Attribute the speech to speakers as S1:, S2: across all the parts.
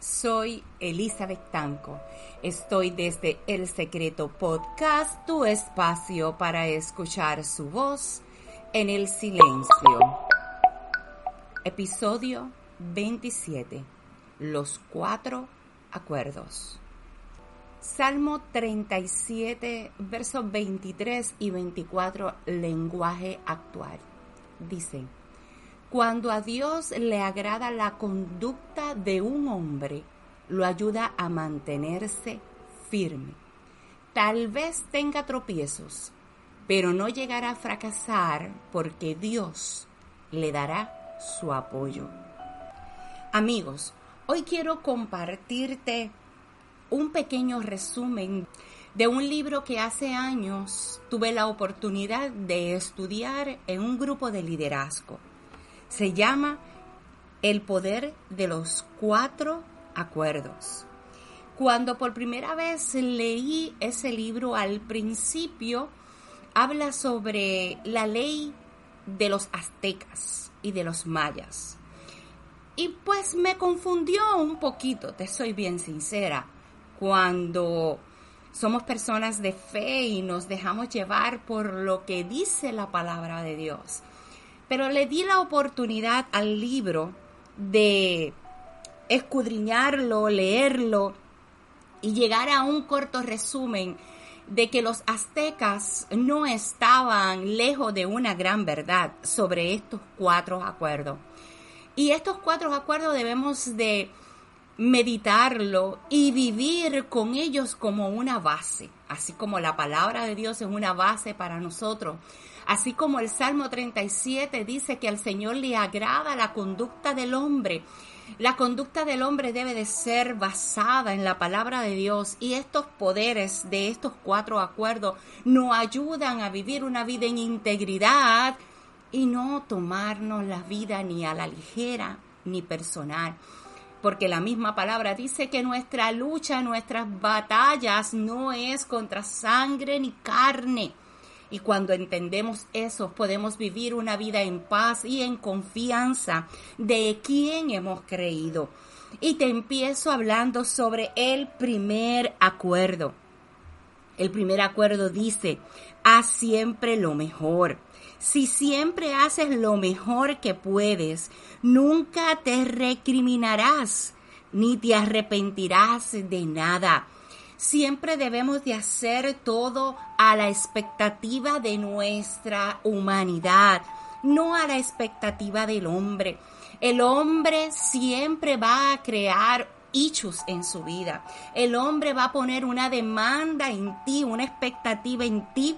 S1: Soy Elizabeth Tanco. Estoy desde El Secreto Podcast, tu espacio para escuchar su voz en el silencio. Episodio 27. Los cuatro acuerdos. Salmo 37, versos 23 y 24, lenguaje actual. Dice, cuando a Dios le agrada la conducta de un hombre, lo ayuda a mantenerse firme. Tal vez tenga tropiezos, pero no llegará a fracasar porque Dios le dará su apoyo. Amigos, hoy quiero compartirte un pequeño resumen de un libro que hace años tuve la oportunidad de estudiar en un grupo de liderazgo se llama El poder de los cuatro acuerdos. Cuando por primera vez leí ese libro al principio, habla sobre la ley de los aztecas y de los mayas. Y pues me confundió un poquito, te soy bien sincera, cuando somos personas de fe y nos dejamos llevar por lo que dice la palabra de Dios pero le di la oportunidad al libro de escudriñarlo, leerlo y llegar a un corto resumen de que los aztecas no estaban lejos de una gran verdad sobre estos cuatro acuerdos. Y estos cuatro acuerdos debemos de meditarlo y vivir con ellos como una base, así como la palabra de Dios es una base para nosotros. Así como el Salmo 37 dice que al Señor le agrada la conducta del hombre. La conducta del hombre debe de ser basada en la palabra de Dios y estos poderes de estos cuatro acuerdos nos ayudan a vivir una vida en integridad y no tomarnos la vida ni a la ligera ni personal. Porque la misma palabra dice que nuestra lucha, nuestras batallas no es contra sangre ni carne, y cuando entendemos eso, podemos vivir una vida en paz y en confianza de quién hemos creído. Y te empiezo hablando sobre el primer acuerdo. El primer acuerdo dice, haz siempre lo mejor. Si siempre haces lo mejor que puedes, nunca te recriminarás ni te arrepentirás de nada. Siempre debemos de hacer todo a la expectativa de nuestra humanidad, no a la expectativa del hombre. El hombre siempre va a crear hechos en su vida. El hombre va a poner una demanda en ti, una expectativa en ti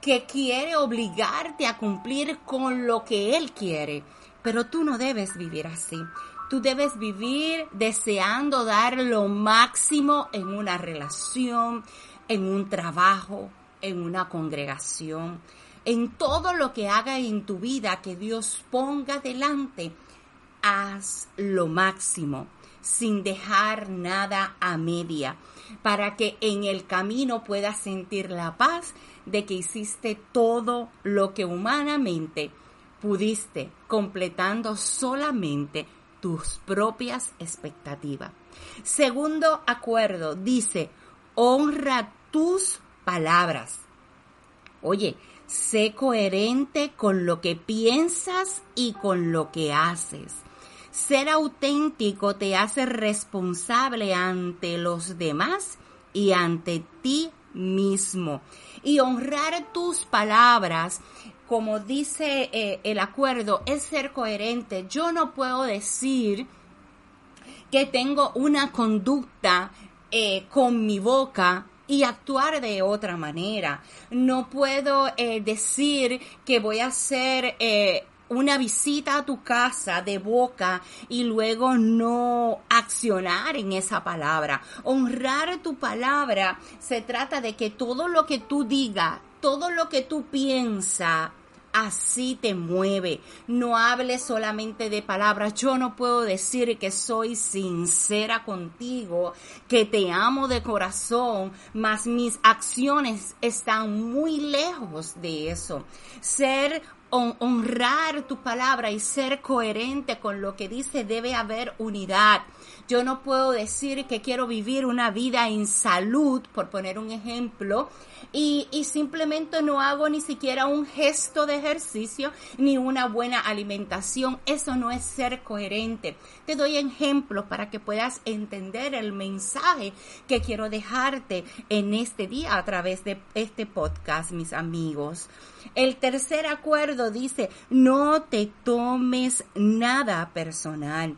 S1: que quiere obligarte a cumplir con lo que él quiere. Pero tú no debes vivir así. Tú debes vivir deseando dar lo máximo en una relación, en un trabajo, en una congregación, en todo lo que haga en tu vida que Dios ponga delante. Haz lo máximo sin dejar nada a media, para que en el camino puedas sentir la paz de que hiciste todo lo que humanamente pudiste, completando solamente tus propias expectativas. Segundo acuerdo dice, honra tus palabras. Oye, sé coherente con lo que piensas y con lo que haces. Ser auténtico te hace responsable ante los demás y ante ti mismo. Y honrar tus palabras como dice eh, el acuerdo, es ser coherente. Yo no puedo decir que tengo una conducta eh, con mi boca y actuar de otra manera. No puedo eh, decir que voy a eh, una visita a tu casa de boca y luego no accionar en esa palabra. Honrar tu palabra se trata de que todo lo que tú digas, todo lo que tú piensas, así te mueve. No hables solamente de palabras. Yo no puedo decir que soy sincera contigo, que te amo de corazón, mas mis acciones están muy lejos de eso. Ser honrar tu palabra y ser coherente con lo que dice debe haber unidad. Yo no puedo decir que quiero vivir una vida en salud, por poner un ejemplo, y, y, simplemente no hago ni siquiera un gesto de ejercicio ni una buena alimentación. Eso no es ser coherente. Te doy ejemplos para que puedas entender el mensaje que quiero dejarte en este día a través de este podcast, mis amigos. El tercer acuerdo dice, no te tomes nada personal.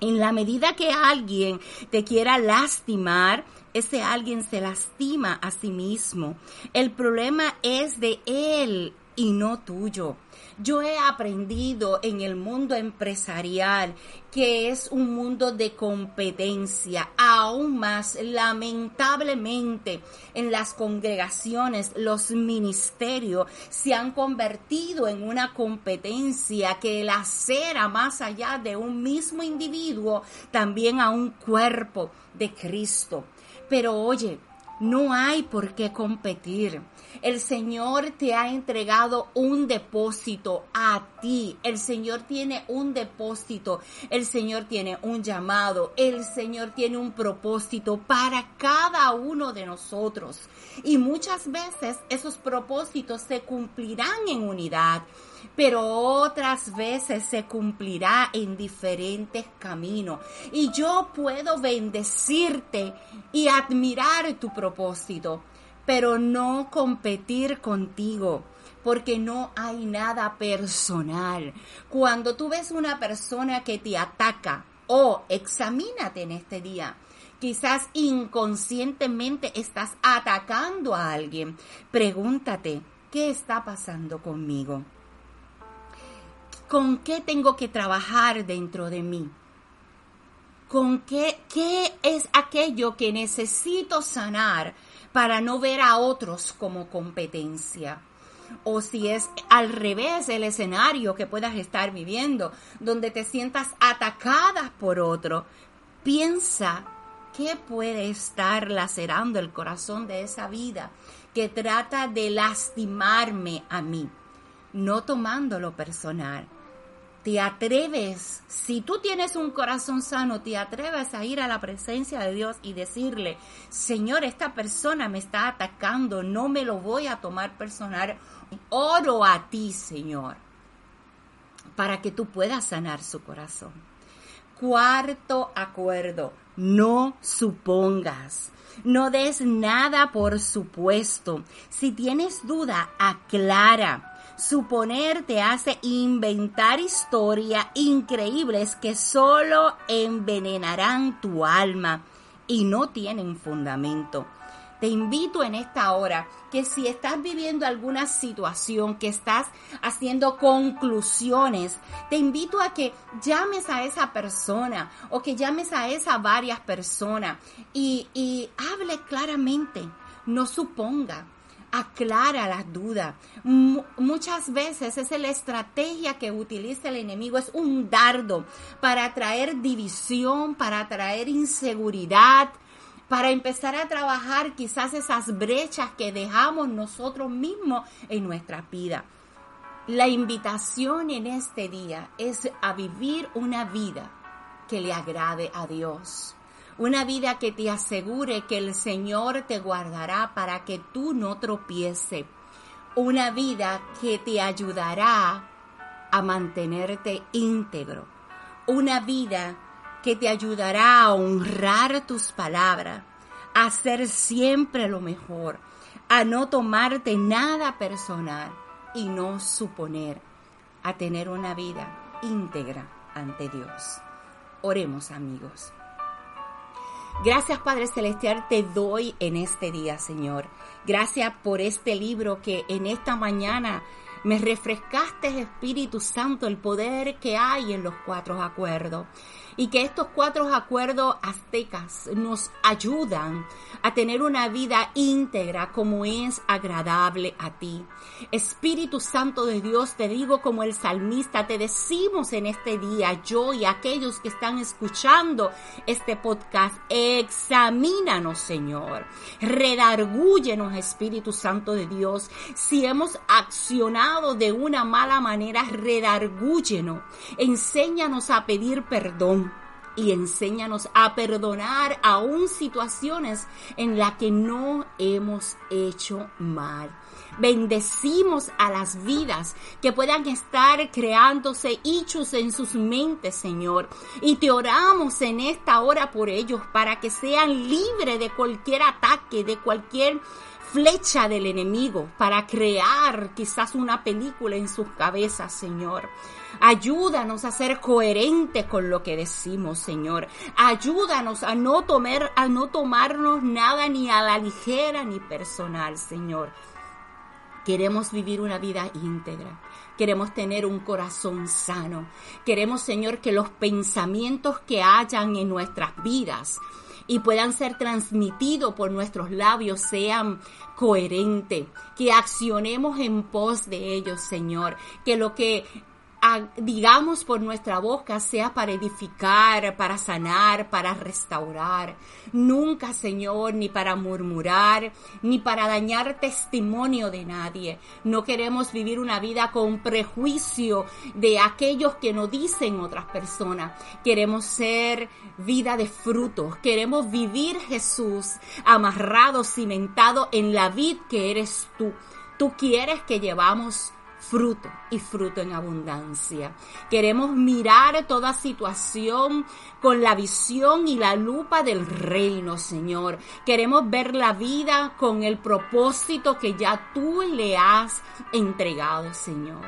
S1: En la medida que alguien te quiera lastimar, ese alguien se lastima a sí mismo. El problema es de él y no tuyo. Yo he aprendido en el mundo empresarial que es un mundo de competencia. Aún más, lamentablemente, en las congregaciones, los ministerios se han convertido en una competencia que lacera más allá de un mismo individuo, también a un cuerpo de Cristo. Pero oye, no hay por qué competir. El Señor te ha entregado un depósito a ti. El Señor tiene un depósito. El Señor tiene un llamado. El Señor tiene un propósito para cada uno de nosotros. Y muchas veces esos propósitos se cumplirán en unidad pero otras veces se cumplirá en diferentes caminos. Y yo puedo bendecirte y admirar tu propósito, pero no competir contigo porque no hay nada personal. Cuando tú ves una persona que te ataca, o examínate en este día. Quizás inconscientemente estás atacando a alguien. Pregúntate, ¿qué está pasando conmigo? ¿Con qué tengo que trabajar dentro de mí? ¿Con qué, qué es aquello que necesito sanar para no ver a otros como competencia. O si es al revés el escenario que puedas estar viviendo, donde te sientas atacada por otro, piensa qué puede estar lacerando el corazón de esa vida que trata de lastimarme a mí, no tomándolo personal te atreves, si tú tienes un corazón sano, te atreves a ir a la presencia de Dios y decirle, Señor, esta persona me está atacando, no me lo voy a tomar personal. Oro a ti, Señor, para que tú puedas sanar su corazón. Cuarto acuerdo, no supongas. No des nada por supuesto. Si tienes duda, aclara. Suponer te hace inventar historias increíbles que solo envenenarán tu alma y no tienen fundamento. Te invito en esta hora que si estás viviendo alguna situación, que estás haciendo conclusiones, te invito a que llames a esa persona o que llames a esas varias personas y, y hable claramente, no suponga aclara las dudas. muchas veces es la estrategia que utiliza el enemigo, es un dardo para traer división, para traer inseguridad, para empezar a trabajar quizás esas brechas que dejamos nosotros mismos en nuestra vida. La invitación en este día es a vivir una vida que le agrade a Dios una vida que te asegure que el Señor te guardará para que tú no tropieces. Una vida que te ayudará a mantenerte íntegro. Una vida que te ayudará a honrar tus palabras, a hacer siempre lo mejor, a no tomarte nada personal y no suponer, a tener una vida íntegra ante Dios. Oremos amigos. Gracias Padre Celestial te doy en este día, Señor. Gracias por este libro que en esta mañana me refrescaste, Espíritu Santo, el poder que hay en los cuatro acuerdos y que estos cuatro acuerdos aztecas nos ayudan a tener una vida íntegra como es agradable a ti. Espíritu Santo de Dios, te digo como el salmista, te decimos en este día, yo y aquellos que están escuchando este podcast, examínanos Señor, redargúyenos Espíritu Santo de Dios, si hemos accionado de una mala manera, redargúyenos, enséñanos a pedir perdón y enséñanos a perdonar aún situaciones en las que no hemos hecho mal. Bendecimos a las vidas que puedan estar creándose hechos en sus mentes, Señor. Y te oramos en esta hora por ellos para que sean libres de cualquier ataque, de cualquier flecha del enemigo, para crear quizás una película en sus cabezas, Señor. Ayúdanos a ser coherentes con lo que decimos, Señor. Ayúdanos a no tomar, a no tomarnos nada ni a la ligera ni personal, Señor. Queremos vivir una vida íntegra. Queremos tener un corazón sano. Queremos, Señor, que los pensamientos que hayan en nuestras vidas y puedan ser transmitidos por nuestros labios sean coherentes, que accionemos en pos de ellos, Señor, que lo que digamos por nuestra boca sea para edificar, para sanar, para restaurar. Nunca, Señor, ni para murmurar, ni para dañar testimonio de nadie. No queremos vivir una vida con prejuicio de aquellos que nos dicen otras personas. Queremos ser vida de frutos. Queremos vivir, Jesús, amarrado, cimentado en la vid que eres tú. Tú quieres que llevamos fruto y fruto en abundancia. Queremos mirar toda situación con la visión y la lupa del reino, Señor. Queremos ver la vida con el propósito que ya tú le has entregado, Señor.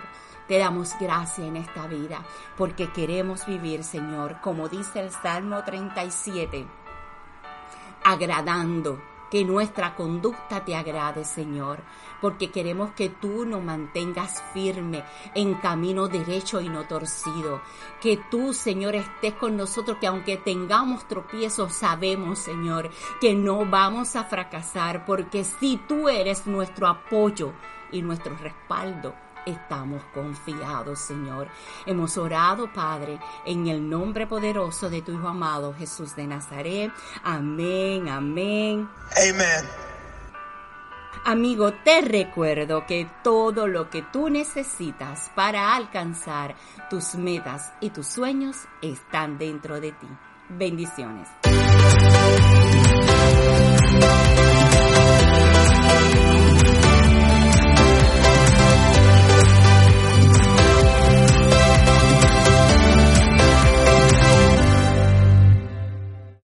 S1: Te damos gracia en esta vida porque queremos vivir, Señor, como dice el Salmo 37, agradando que nuestra conducta te agrade, Señor, porque queremos que tú nos mantengas firme en camino derecho y no torcido. Que tú, Señor, estés con nosotros, que aunque tengamos tropiezos, sabemos, Señor, que no vamos a fracasar, porque si tú eres nuestro apoyo y nuestro respaldo, estamos confiados, Señor. Hemos orado, Padre, en el nombre poderoso de tu Hijo amado Jesús de Nazaret. Amén, amén.
S2: Amén.
S1: Amigo, te recuerdo que todo lo que tú necesitas para alcanzar tus metas y tus sueños están dentro de ti. Bendiciones.